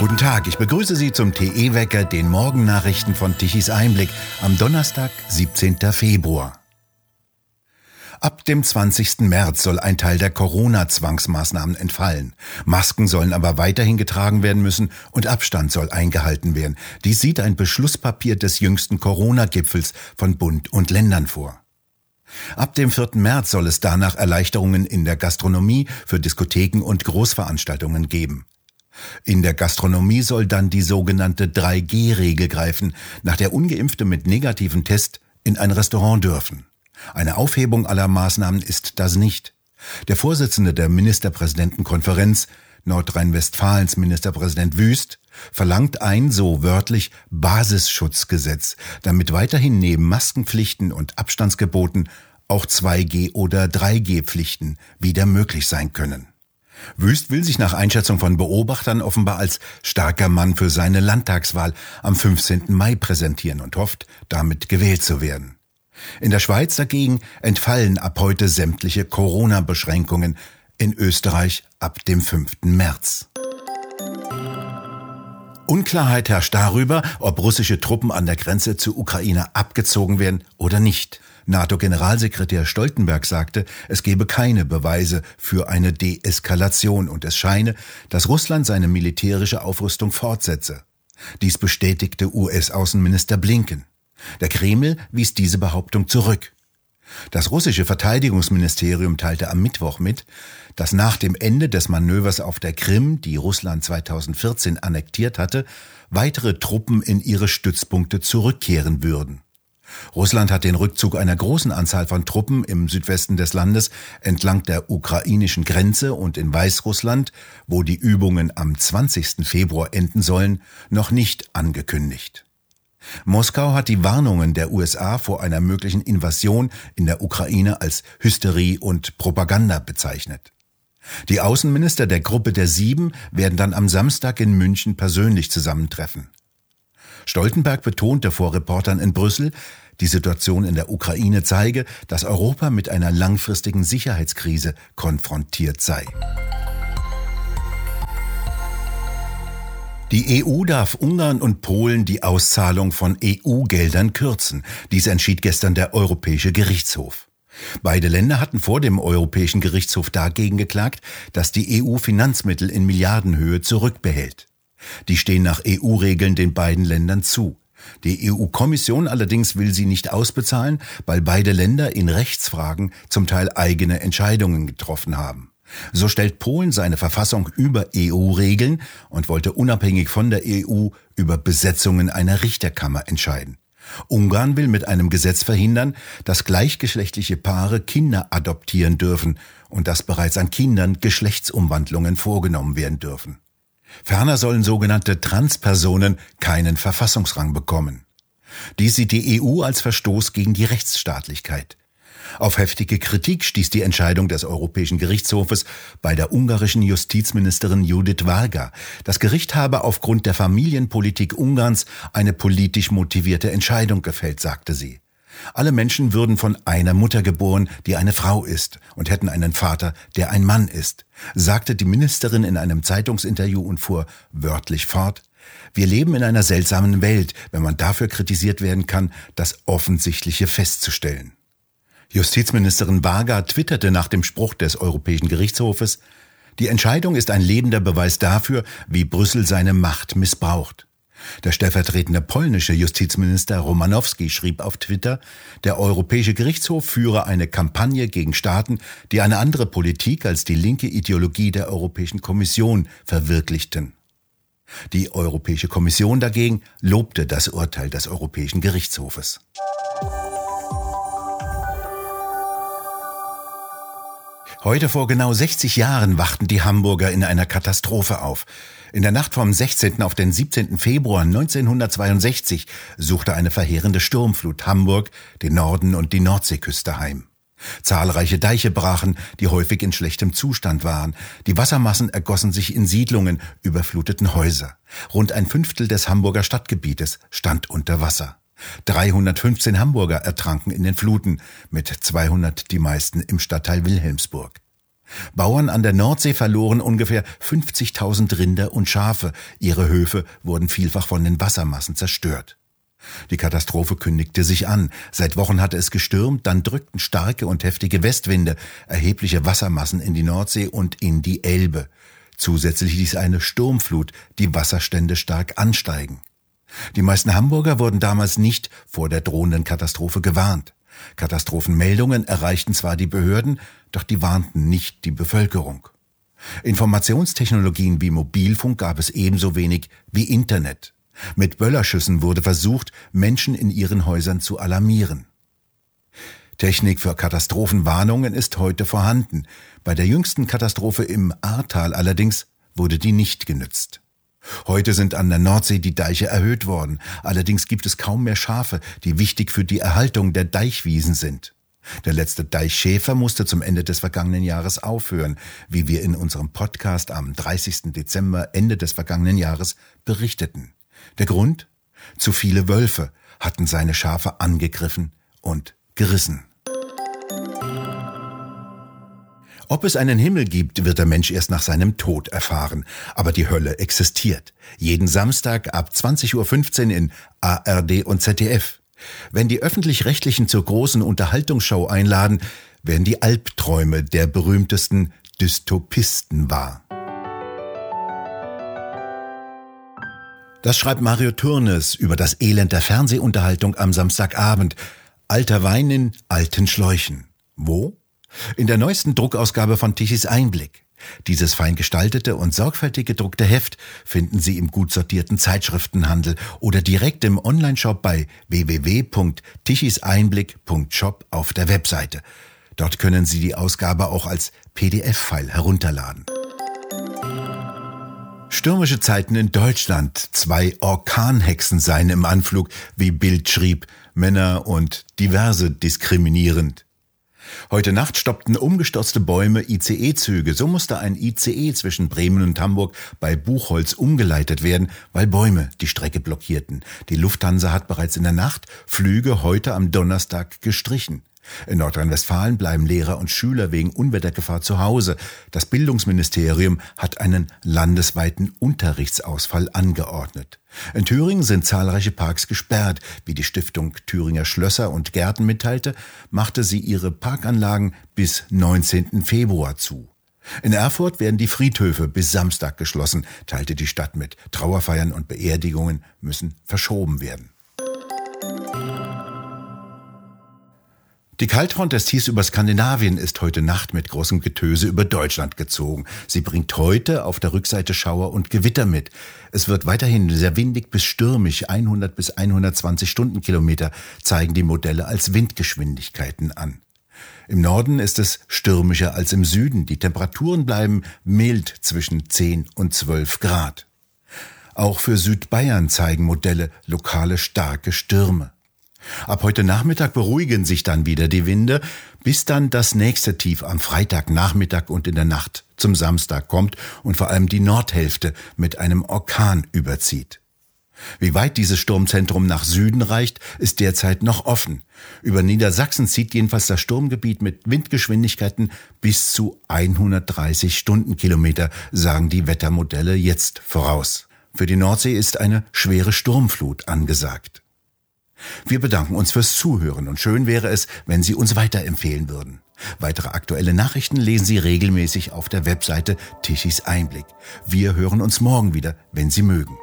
Guten Tag, ich begrüße Sie zum TE-Wecker, den Morgennachrichten von Tichys Einblick am Donnerstag, 17. Februar. Ab dem 20. März soll ein Teil der Corona-Zwangsmaßnahmen entfallen. Masken sollen aber weiterhin getragen werden müssen und Abstand soll eingehalten werden. Dies sieht ein Beschlusspapier des jüngsten Corona-Gipfels von Bund und Ländern vor. Ab dem 4. März soll es danach Erleichterungen in der Gastronomie für Diskotheken und Großveranstaltungen geben. In der Gastronomie soll dann die sogenannte 3G-Regel greifen, nach der ungeimpfte mit negativen Test in ein Restaurant dürfen. Eine Aufhebung aller Maßnahmen ist das nicht. Der Vorsitzende der Ministerpräsidentenkonferenz, Nordrhein-Westfalens Ministerpräsident Wüst, verlangt ein, so wörtlich, Basisschutzgesetz, damit weiterhin neben Maskenpflichten und Abstandsgeboten auch 2G oder 3G-Pflichten wieder möglich sein können. Wüst will sich nach Einschätzung von Beobachtern offenbar als starker Mann für seine Landtagswahl am 15. Mai präsentieren und hofft, damit gewählt zu werden. In der Schweiz dagegen entfallen ab heute sämtliche Corona-Beschränkungen, in Österreich ab dem 5. März. Unklarheit herrscht darüber, ob russische Truppen an der Grenze zur Ukraine abgezogen werden oder nicht. NATO-Generalsekretär Stoltenberg sagte, es gebe keine Beweise für eine Deeskalation und es scheine, dass Russland seine militärische Aufrüstung fortsetze. Dies bestätigte US-Außenminister Blinken. Der Kreml wies diese Behauptung zurück. Das russische Verteidigungsministerium teilte am Mittwoch mit, dass nach dem Ende des Manövers auf der Krim, die Russland 2014 annektiert hatte, weitere Truppen in ihre Stützpunkte zurückkehren würden. Russland hat den Rückzug einer großen Anzahl von Truppen im Südwesten des Landes entlang der ukrainischen Grenze und in Weißrussland, wo die Übungen am 20. Februar enden sollen, noch nicht angekündigt. Moskau hat die Warnungen der USA vor einer möglichen Invasion in der Ukraine als Hysterie und Propaganda bezeichnet. Die Außenminister der Gruppe der Sieben werden dann am Samstag in München persönlich zusammentreffen. Stoltenberg betonte vor Reportern in Brüssel, die Situation in der Ukraine zeige, dass Europa mit einer langfristigen Sicherheitskrise konfrontiert sei. Die EU darf Ungarn und Polen die Auszahlung von EU-Geldern kürzen. Dies entschied gestern der Europäische Gerichtshof. Beide Länder hatten vor dem Europäischen Gerichtshof dagegen geklagt, dass die EU Finanzmittel in Milliardenhöhe zurückbehält. Die stehen nach EU-Regeln den beiden Ländern zu. Die EU-Kommission allerdings will sie nicht ausbezahlen, weil beide Länder in Rechtsfragen zum Teil eigene Entscheidungen getroffen haben. So stellt Polen seine Verfassung über EU-Regeln und wollte unabhängig von der EU über Besetzungen einer Richterkammer entscheiden. Ungarn will mit einem Gesetz verhindern, dass gleichgeschlechtliche Paare Kinder adoptieren dürfen und dass bereits an Kindern Geschlechtsumwandlungen vorgenommen werden dürfen. Ferner sollen sogenannte Transpersonen keinen Verfassungsrang bekommen. Dies sieht die EU als Verstoß gegen die Rechtsstaatlichkeit. Auf heftige Kritik stieß die Entscheidung des Europäischen Gerichtshofes bei der ungarischen Justizministerin Judith Varga. Das Gericht habe aufgrund der Familienpolitik Ungarns eine politisch motivierte Entscheidung gefällt, sagte sie. Alle Menschen würden von einer Mutter geboren, die eine Frau ist, und hätten einen Vater, der ein Mann ist, sagte die Ministerin in einem Zeitungsinterview und fuhr wörtlich fort. Wir leben in einer seltsamen Welt, wenn man dafür kritisiert werden kann, das Offensichtliche festzustellen. Justizministerin Varga twitterte nach dem Spruch des Europäischen Gerichtshofes, die Entscheidung ist ein lebender Beweis dafür, wie Brüssel seine Macht missbraucht. Der stellvertretende polnische Justizminister Romanowski schrieb auf Twitter, der Europäische Gerichtshof führe eine Kampagne gegen Staaten, die eine andere Politik als die linke Ideologie der Europäischen Kommission verwirklichten. Die Europäische Kommission dagegen lobte das Urteil des Europäischen Gerichtshofes. Heute vor genau 60 Jahren wachten die Hamburger in einer Katastrophe auf. In der Nacht vom 16. auf den 17. Februar 1962 suchte eine verheerende Sturmflut Hamburg, den Norden und die Nordseeküste heim. Zahlreiche Deiche brachen, die häufig in schlechtem Zustand waren. Die Wassermassen ergossen sich in Siedlungen, überfluteten Häuser. Rund ein Fünftel des Hamburger Stadtgebietes stand unter Wasser. 315 Hamburger ertranken in den Fluten, mit 200 die meisten im Stadtteil Wilhelmsburg. Bauern an der Nordsee verloren ungefähr 50.000 Rinder und Schafe. Ihre Höfe wurden vielfach von den Wassermassen zerstört. Die Katastrophe kündigte sich an. Seit Wochen hatte es gestürmt, dann drückten starke und heftige Westwinde, erhebliche Wassermassen in die Nordsee und in die Elbe. Zusätzlich ließ eine Sturmflut die Wasserstände stark ansteigen. Die meisten Hamburger wurden damals nicht vor der drohenden Katastrophe gewarnt. Katastrophenmeldungen erreichten zwar die Behörden, doch die warnten nicht die Bevölkerung. Informationstechnologien wie Mobilfunk gab es ebenso wenig wie Internet. Mit Böllerschüssen wurde versucht, Menschen in ihren Häusern zu alarmieren. Technik für Katastrophenwarnungen ist heute vorhanden. Bei der jüngsten Katastrophe im Ahrtal allerdings wurde die nicht genützt. Heute sind an der Nordsee die Deiche erhöht worden. Allerdings gibt es kaum mehr Schafe, die wichtig für die Erhaltung der Deichwiesen sind. Der letzte Deichschäfer musste zum Ende des vergangenen Jahres aufhören, wie wir in unserem Podcast am 30. Dezember Ende des vergangenen Jahres berichteten. Der Grund? Zu viele Wölfe hatten seine Schafe angegriffen und gerissen. Ob es einen Himmel gibt, wird der Mensch erst nach seinem Tod erfahren. Aber die Hölle existiert. Jeden Samstag ab 20.15 Uhr in ARD und ZDF. Wenn die öffentlich-rechtlichen zur großen Unterhaltungsshow einladen, werden die Albträume der berühmtesten Dystopisten wahr. Das schreibt Mario Turnes über das Elend der Fernsehunterhaltung am Samstagabend. Alter Wein in alten Schläuchen. Wo? In der neuesten Druckausgabe von Tichys Einblick. Dieses fein gestaltete und sorgfältig gedruckte Heft finden Sie im gut sortierten Zeitschriftenhandel oder direkt im Onlineshop bei www.tichiseinblick.shop auf der Webseite. Dort können Sie die Ausgabe auch als PDF-File herunterladen. Stürmische Zeiten in Deutschland. Zwei Orkanhexen seien im Anflug, wie Bild schrieb, Männer und diverse diskriminierend. Heute Nacht stoppten umgestürzte Bäume ICE-Züge. So musste ein ICE zwischen Bremen und Hamburg bei Buchholz umgeleitet werden, weil Bäume die Strecke blockierten. Die Lufthansa hat bereits in der Nacht Flüge heute am Donnerstag gestrichen. In Nordrhein-Westfalen bleiben Lehrer und Schüler wegen Unwettergefahr zu Hause. Das Bildungsministerium hat einen landesweiten Unterrichtsausfall angeordnet. In Thüringen sind zahlreiche Parks gesperrt. Wie die Stiftung Thüringer Schlösser und Gärten mitteilte, machte sie ihre Parkanlagen bis 19. Februar zu. In Erfurt werden die Friedhöfe bis Samstag geschlossen, teilte die Stadt mit. Trauerfeiern und Beerdigungen müssen verschoben werden. Die Kaltfront des Tiefs über Skandinavien ist heute Nacht mit großem Getöse über Deutschland gezogen. Sie bringt heute auf der Rückseite Schauer und Gewitter mit. Es wird weiterhin sehr windig bis stürmisch. 100 bis 120 Stundenkilometer zeigen die Modelle als Windgeschwindigkeiten an. Im Norden ist es stürmischer als im Süden. Die Temperaturen bleiben mild zwischen 10 und 12 Grad. Auch für Südbayern zeigen Modelle lokale starke Stürme. Ab heute Nachmittag beruhigen sich dann wieder die Winde, bis dann das nächste Tief am Freitagnachmittag und in der Nacht zum Samstag kommt und vor allem die Nordhälfte mit einem Orkan überzieht. Wie weit dieses Sturmzentrum nach Süden reicht, ist derzeit noch offen. Über Niedersachsen zieht jedenfalls das Sturmgebiet mit Windgeschwindigkeiten bis zu 130 Stundenkilometer, sagen die Wettermodelle jetzt voraus. Für die Nordsee ist eine schwere Sturmflut angesagt. Wir bedanken uns fürs Zuhören und schön wäre es, wenn Sie uns weiterempfehlen würden. Weitere aktuelle Nachrichten lesen Sie regelmäßig auf der Webseite Tichys Einblick. Wir hören uns morgen wieder, wenn Sie mögen.